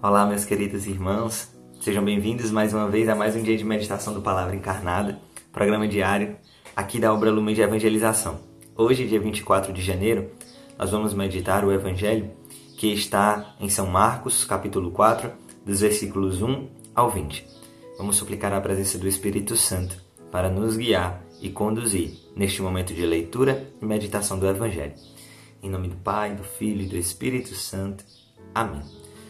Olá, meus queridos irmãos, sejam bem-vindos mais uma vez a mais um dia de meditação do Palavra Encarnada, programa diário aqui da obra Lumen de Evangelização. Hoje, dia 24 de janeiro, nós vamos meditar o Evangelho que está em São Marcos, capítulo 4, dos versículos 1 ao 20. Vamos suplicar a presença do Espírito Santo para nos guiar e conduzir neste momento de leitura e meditação do Evangelho. Em nome do Pai, do Filho e do Espírito Santo. Amém.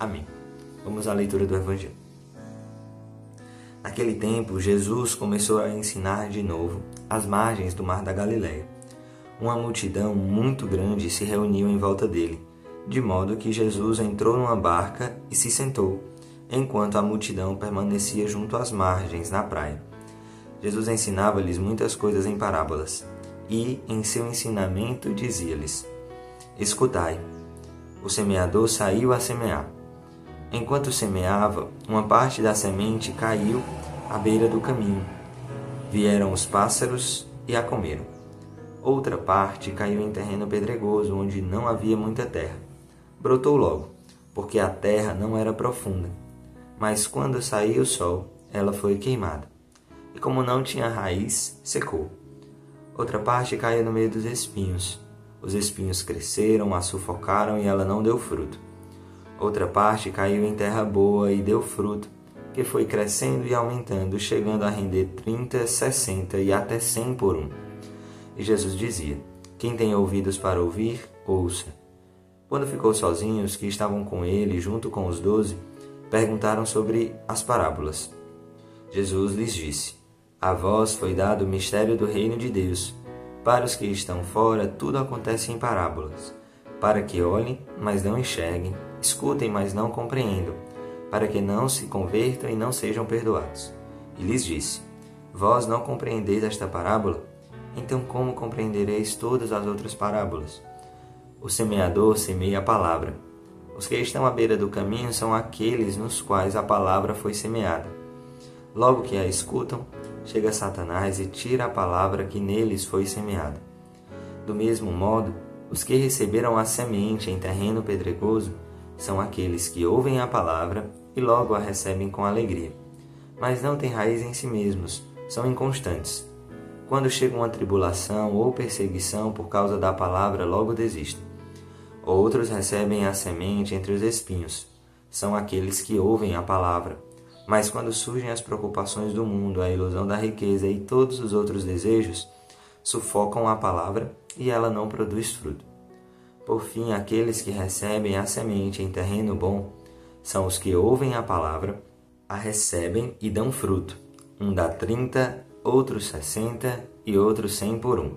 Amém. Vamos à leitura do Evangelho. Naquele tempo, Jesus começou a ensinar de novo às margens do mar da Galileia. Uma multidão muito grande se reuniu em volta dele, de modo que Jesus entrou numa barca e se sentou, enquanto a multidão permanecia junto às margens, na praia. Jesus ensinava-lhes muitas coisas em parábolas, e, em seu ensinamento, dizia-lhes: Escutai, o semeador saiu a semear. Enquanto semeava, uma parte da semente caiu à beira do caminho. Vieram os pássaros e a comeram. Outra parte caiu em terreno pedregoso, onde não havia muita terra. Brotou logo, porque a terra não era profunda. Mas quando saiu o sol, ela foi queimada. E como não tinha raiz, secou. Outra parte caiu no meio dos espinhos. Os espinhos cresceram, a sufocaram e ela não deu fruto. Outra parte caiu em terra boa e deu fruto, que foi crescendo e aumentando, chegando a render trinta, sessenta e até cem por um. E Jesus dizia: Quem tem ouvidos para ouvir, ouça. Quando ficou sozinho, os que estavam com ele, junto com os doze, perguntaram sobre as parábolas. Jesus lhes disse: A vós foi dado o mistério do reino de Deus. Para os que estão fora, tudo acontece em parábolas, para que olhem, mas não enxerguem escutem, mas não compreendam, para que não se convertam e não sejam perdoados. E lhes disse: Vós não compreendeis esta parábola? Então como compreendereis todas as outras parábolas? O semeador semeia a palavra. Os que estão à beira do caminho são aqueles nos quais a palavra foi semeada. Logo que a escutam, chega Satanás e tira a palavra que neles foi semeada. Do mesmo modo, os que receberam a semente em terreno pedregoso são aqueles que ouvem a palavra e logo a recebem com alegria, mas não têm raiz em si mesmos, são inconstantes. Quando chega uma tribulação ou perseguição por causa da palavra, logo desistem. Outros recebem a semente entre os espinhos, são aqueles que ouvem a palavra, mas quando surgem as preocupações do mundo, a ilusão da riqueza e todos os outros desejos, sufocam a palavra e ela não produz fruto. Por fim, aqueles que recebem a semente em terreno bom são os que ouvem a palavra, a recebem e dão fruto. Um dá trinta, outro sessenta e outro cem por um.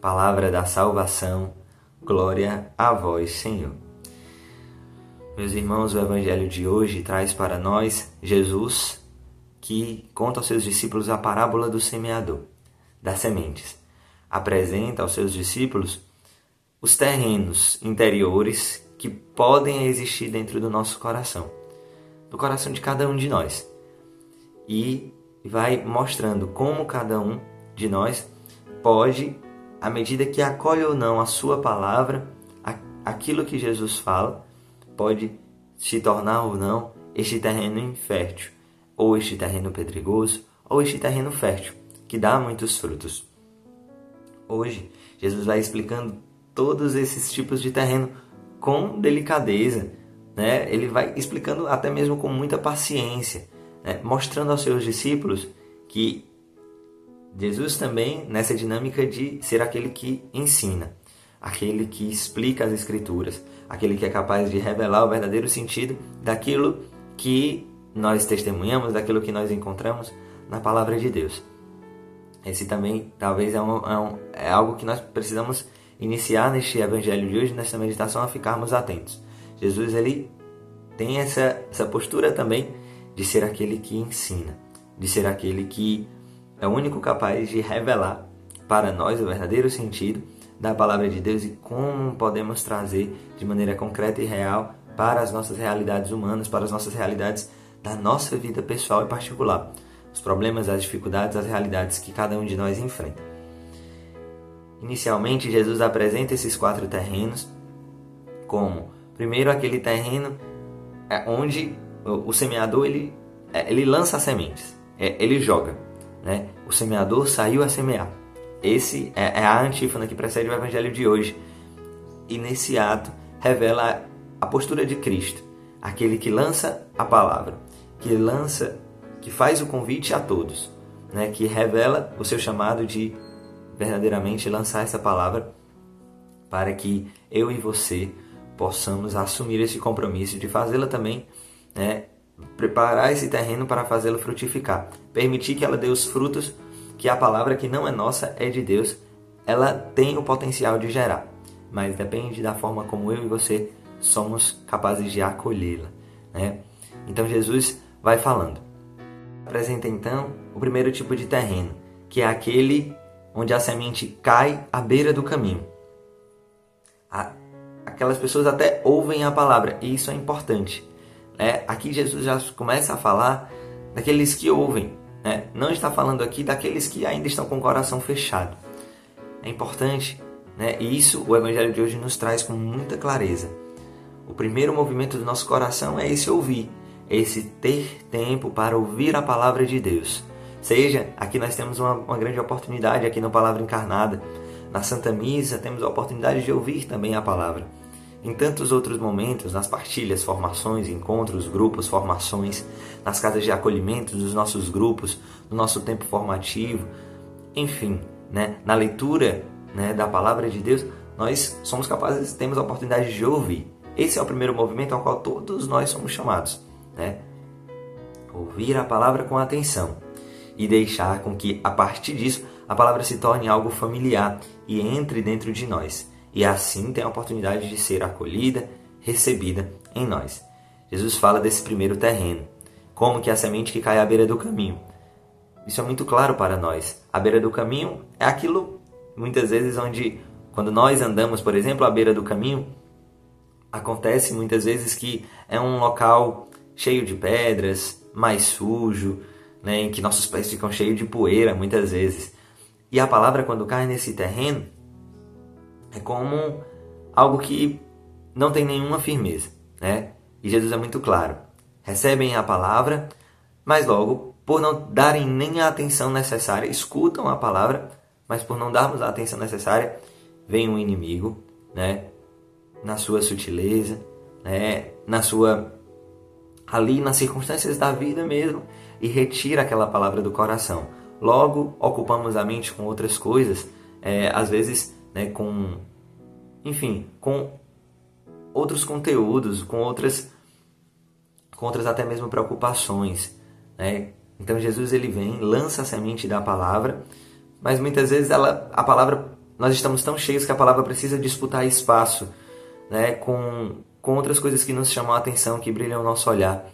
Palavra da salvação, glória a vós, Senhor. Meus irmãos, o Evangelho de hoje traz para nós Jesus que conta aos seus discípulos a parábola do semeador, das sementes. Apresenta aos seus discípulos os terrenos interiores que podem existir dentro do nosso coração, do coração de cada um de nós. E vai mostrando como cada um de nós pode, à medida que acolhe ou não a sua palavra, aquilo que Jesus fala, pode se tornar ou não este terreno infértil, ou este terreno pedregoso, ou este terreno fértil, que dá muitos frutos. Hoje, Jesus vai explicando todos esses tipos de terreno com delicadeza. Né? Ele vai explicando até mesmo com muita paciência, né? mostrando aos seus discípulos que Jesus também, nessa dinâmica de ser aquele que ensina, aquele que explica as Escrituras, aquele que é capaz de revelar o verdadeiro sentido daquilo que nós testemunhamos, daquilo que nós encontramos na palavra de Deus. Esse também talvez é, um, é, um, é algo que nós precisamos iniciar neste evangelho de hoje, nesta meditação, a ficarmos atentos. Jesus ele tem essa, essa postura também de ser aquele que ensina, de ser aquele que é o único capaz de revelar para nós o verdadeiro sentido da palavra de Deus e como podemos trazer de maneira concreta e real para as nossas realidades humanas, para as nossas realidades da nossa vida pessoal e particular. Os problemas, as dificuldades, as realidades que cada um de nós enfrenta. Inicialmente, Jesus apresenta esses quatro terrenos como, primeiro, aquele terreno é, onde o semeador ele, é, ele lança as sementes, é, ele joga. Né? O semeador saiu a semear. Esse é a antífona que precede o evangelho de hoje. E nesse ato revela a postura de Cristo, aquele que lança a palavra, que lança, que faz o convite a todos, né? que revela o seu chamado de verdadeiramente lançar essa palavra para que eu e você possamos assumir esse compromisso de fazê-la também, né, preparar esse terreno para fazê-la frutificar, permitir que ela dê os frutos que a palavra que não é nossa é de Deus, ela tem o potencial de gerar, mas depende da forma como eu e você somos capazes de acolhê-la, né? Então Jesus vai falando. Apresenta então o primeiro tipo de terreno, que é aquele onde a semente cai à beira do caminho. Aquelas pessoas até ouvem a palavra, e isso é importante. É, aqui Jesus já começa a falar daqueles que ouvem, né? não está falando aqui daqueles que ainda estão com o coração fechado. É importante, né? e isso o Evangelho de hoje nos traz com muita clareza. O primeiro movimento do nosso coração é esse ouvir, é esse ter tempo para ouvir a palavra de Deus. Seja, aqui nós temos uma, uma grande oportunidade aqui na Palavra Encarnada. Na Santa Missa temos a oportunidade de ouvir também a palavra. Em tantos outros momentos, nas partilhas, formações, encontros, grupos, formações, nas casas de acolhimento dos nossos grupos, no nosso tempo formativo, enfim, né, na leitura né, da palavra de Deus, nós somos capazes, temos a oportunidade de ouvir. Esse é o primeiro movimento ao qual todos nós somos chamados. Né? Ouvir a palavra com atenção e deixar com que, a partir disso, a palavra se torne algo familiar e entre dentro de nós e assim tem a oportunidade de ser acolhida, recebida em nós. Jesus fala desse primeiro terreno, como que a semente que cai à beira do caminho. Isso é muito claro para nós. A beira do caminho é aquilo, muitas vezes, onde, quando nós andamos, por exemplo, à beira do caminho, acontece muitas vezes que é um local cheio de pedras, mais sujo, né, em que nossos pés ficam cheios de poeira, muitas vezes. E a palavra, quando cai nesse terreno, é como algo que não tem nenhuma firmeza, né? E Jesus é muito claro. Recebem a palavra, mas logo, por não darem nem a atenção necessária, escutam a palavra, mas por não darmos a atenção necessária, vem o um inimigo, né? Na sua sutileza, né? Na sua ali nas circunstâncias da vida mesmo e retira aquela palavra do coração. Logo, ocupamos a mente com outras coisas, é, às vezes né, com, enfim, com outros conteúdos, com outras, com outras até mesmo preocupações, né? Então Jesus ele vem, lança a semente da palavra, mas muitas vezes ela, a palavra, nós estamos tão cheios que a palavra precisa disputar espaço, né, com, com outras coisas que nos chamam a atenção, que brilham o nosso olhar,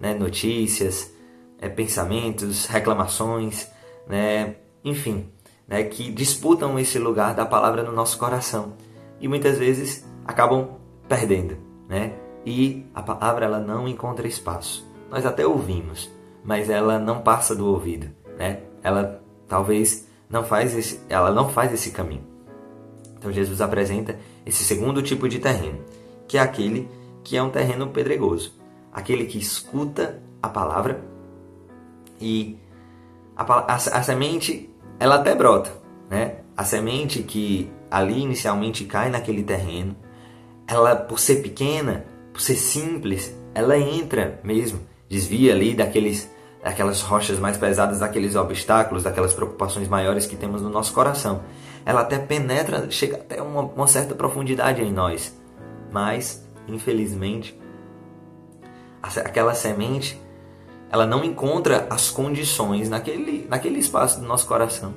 né, notícias, é, pensamentos, reclamações, né, enfim, né, que disputam esse lugar da palavra no nosso coração e muitas vezes acabam perdendo, né? E a palavra ela não encontra espaço. Nós até ouvimos, mas ela não passa do ouvido, né? Ela talvez não faz esse, ela não faz esse caminho. Então Jesus apresenta esse segundo tipo de terreno, que é aquele que é um terreno pedregoso, aquele que escuta a palavra e a, a, a semente ela até brota, né? A semente que ali inicialmente cai naquele terreno, ela por ser pequena, por ser simples, ela entra mesmo, desvia ali daqueles daquelas rochas mais pesadas, daqueles obstáculos, daquelas preocupações maiores que temos no nosso coração. Ela até penetra, chega até uma, uma certa profundidade em nós, mas infelizmente aquela semente ela não encontra as condições naquele, naquele espaço do nosso coração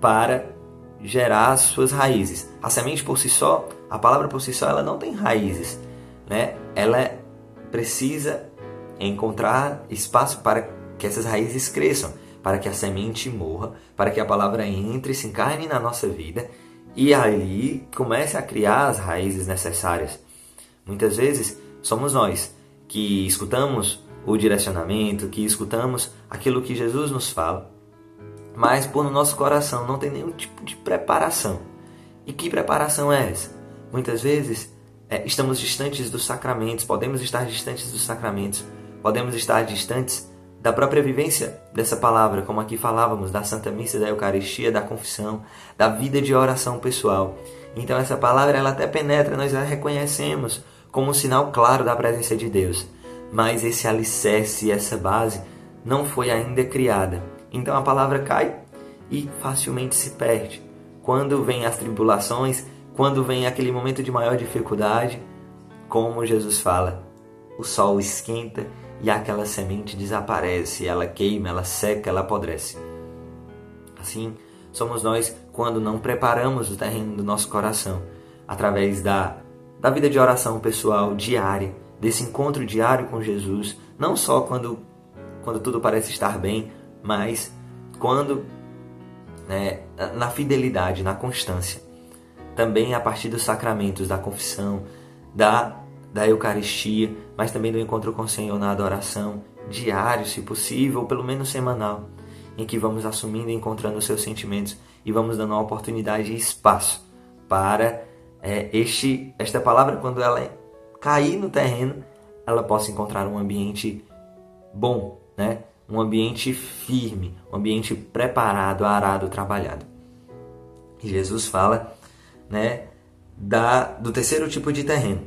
para gerar as suas raízes. A semente por si só, a palavra por si só, ela não tem raízes, né? Ela precisa encontrar espaço para que essas raízes cresçam, para que a semente morra, para que a palavra entre, se encarne na nossa vida e ali comece a criar as raízes necessárias. Muitas vezes somos nós que escutamos o direcionamento, que escutamos aquilo que Jesus nos fala, mas por no nosso coração não tem nenhum tipo de preparação. E que preparação é essa? Muitas vezes é, estamos distantes dos sacramentos, podemos estar distantes dos sacramentos, podemos estar distantes da própria vivência dessa palavra, como aqui falávamos, da Santa Missa, da Eucaristia, da confissão, da vida de oração pessoal. Então essa palavra ela até penetra, nós a reconhecemos como um sinal claro da presença de Deus. Mas esse alicerce, essa base não foi ainda criada. Então a palavra cai e facilmente se perde. Quando vem as tribulações, quando vem aquele momento de maior dificuldade, como Jesus fala, o sol esquenta e aquela semente desaparece, ela queima, ela seca, ela apodrece. Assim, somos nós quando não preparamos o terreno do nosso coração através da, da vida de oração pessoal diária, desse encontro diário com Jesus, não só quando, quando tudo parece estar bem, mas quando né, na fidelidade, na constância. Também a partir dos sacramentos da confissão, da da Eucaristia, mas também do encontro com o Senhor na adoração, diário, se possível, ou pelo menos semanal, em que vamos assumindo e encontrando os seus sentimentos e vamos dando uma oportunidade e espaço para é, este, esta palavra, quando ela cair no terreno, ela possa encontrar um ambiente bom, né? um ambiente firme, um ambiente preparado, arado, trabalhado. E Jesus fala né, da, do terceiro tipo de terreno,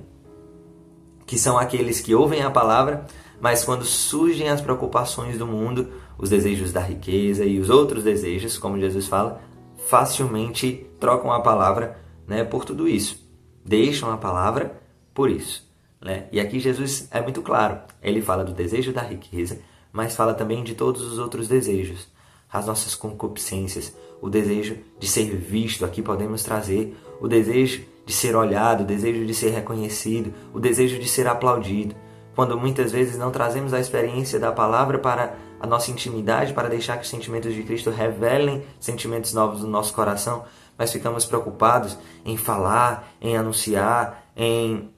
que são aqueles que ouvem a palavra, mas quando surgem as preocupações do mundo, os desejos da riqueza e os outros desejos, como Jesus fala, facilmente trocam a palavra né, por tudo isso. Deixam a palavra por isso. Né? E aqui Jesus é muito claro. Ele fala do desejo da riqueza, mas fala também de todos os outros desejos. As nossas concupiscências, o desejo de ser visto, aqui podemos trazer o desejo de ser olhado, o desejo de ser reconhecido, o desejo de ser aplaudido. Quando muitas vezes não trazemos a experiência da palavra para a nossa intimidade, para deixar que os sentimentos de Cristo revelem sentimentos novos no nosso coração, mas ficamos preocupados em falar, em anunciar, em,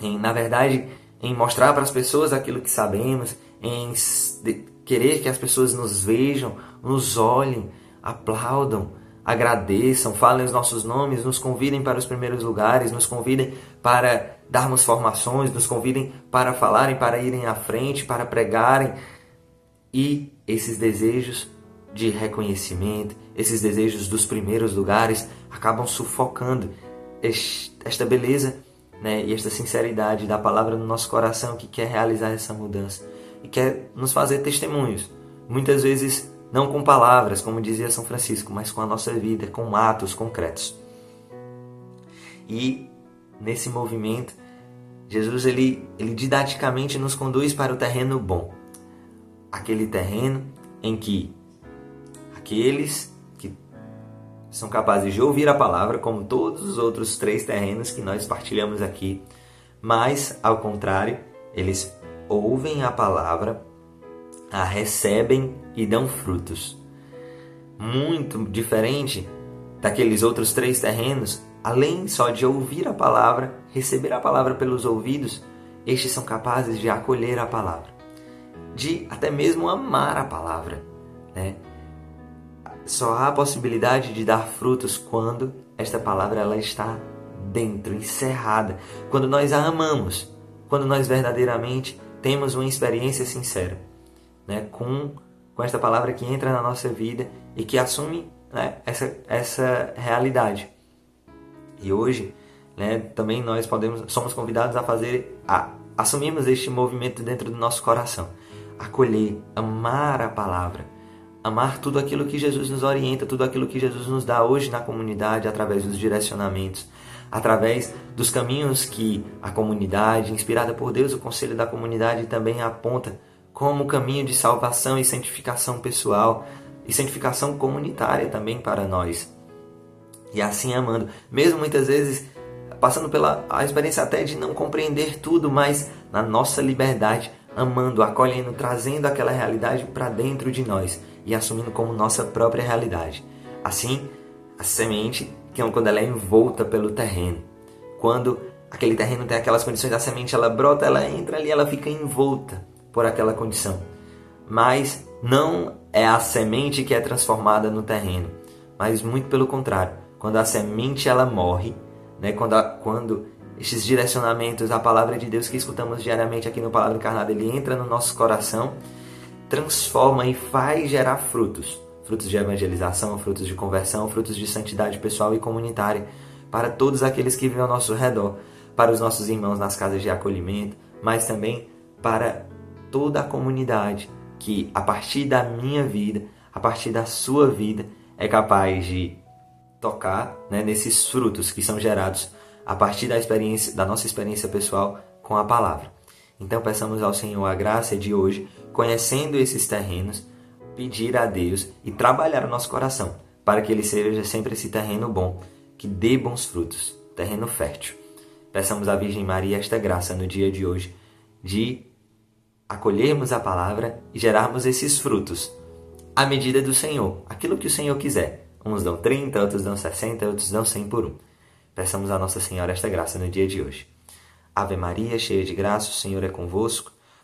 em na verdade, em mostrar para as pessoas aquilo que sabemos, em querer que as pessoas nos vejam, nos olhem, aplaudam, agradeçam, falem os nossos nomes, nos convidem para os primeiros lugares, nos convidem para darmos formações, nos convidem para falarem, para irem à frente, para pregarem. E esses desejos de reconhecimento, esses desejos dos primeiros lugares acabam sufocando esta beleza né, e esta sinceridade da palavra no nosso coração que quer realizar essa mudança e quer nos fazer testemunhos. Muitas vezes não com palavras, como dizia São Francisco, mas com a nossa vida, com atos concretos. E nesse movimento, Jesus ele, ele didaticamente nos conduz para o terreno bom. Aquele terreno em que aqueles que são capazes de ouvir a palavra, como todos os outros três terrenos que nós partilhamos aqui, mas, ao contrário, eles ouvem a palavra a recebem e dão frutos. Muito diferente daqueles outros três terrenos, além só de ouvir a palavra, receber a palavra pelos ouvidos, estes são capazes de acolher a palavra, de até mesmo amar a palavra. Né? Só há a possibilidade de dar frutos quando esta palavra ela está dentro, encerrada, quando nós a amamos, quando nós verdadeiramente temos uma experiência sincera né, com, com esta palavra que entra na nossa vida e que assume né, essa, essa realidade. E hoje, né, também nós podemos, somos convidados a fazer, a assumirmos este movimento dentro do nosso coração, acolher, amar a palavra, amar tudo aquilo que Jesus nos orienta, tudo aquilo que Jesus nos dá hoje na comunidade através dos direcionamentos, através dos caminhos que a comunidade, inspirada por Deus, o conselho da comunidade também aponta como caminho de salvação e santificação pessoal e santificação comunitária também para nós. E assim amando, mesmo muitas vezes passando pela a experiência até de não compreender tudo, mas na nossa liberdade, amando, acolhendo, trazendo aquela realidade para dentro de nós e assumindo como nossa própria realidade. Assim, a semente, que é quando ela é envolta pelo terreno, quando aquele terreno tem aquelas condições da semente, ela brota, ela entra ali, ela fica envolta por aquela condição. Mas não é a semente que é transformada no terreno, mas muito pelo contrário. Quando a semente ela morre, né? quando, a, quando esses direcionamentos, a palavra de Deus que escutamos diariamente aqui no Palavra Encarnada, ele entra no nosso coração, transforma e faz gerar frutos. Frutos de evangelização, frutos de conversão, frutos de santidade pessoal e comunitária para todos aqueles que vivem ao nosso redor, para os nossos irmãos nas casas de acolhimento, mas também para toda a comunidade que, a partir da minha vida, a partir da sua vida, é capaz de tocar né, nesses frutos que são gerados a partir da experiência, da nossa experiência pessoal com a palavra. Então peçamos ao Senhor a graça de hoje, conhecendo esses terrenos, pedir a Deus e trabalhar o nosso coração para que ele seja sempre esse terreno bom, que dê bons frutos, terreno fértil. Peçamos à Virgem Maria esta graça no dia de hoje de acolhermos a palavra e gerarmos esses frutos à medida do Senhor, aquilo que o Senhor quiser. Uns dão 30, outros dão 60, outros dão 100 por um. Peçamos a Nossa Senhora esta graça no dia de hoje. Ave Maria, cheia de graça, o Senhor é convosco.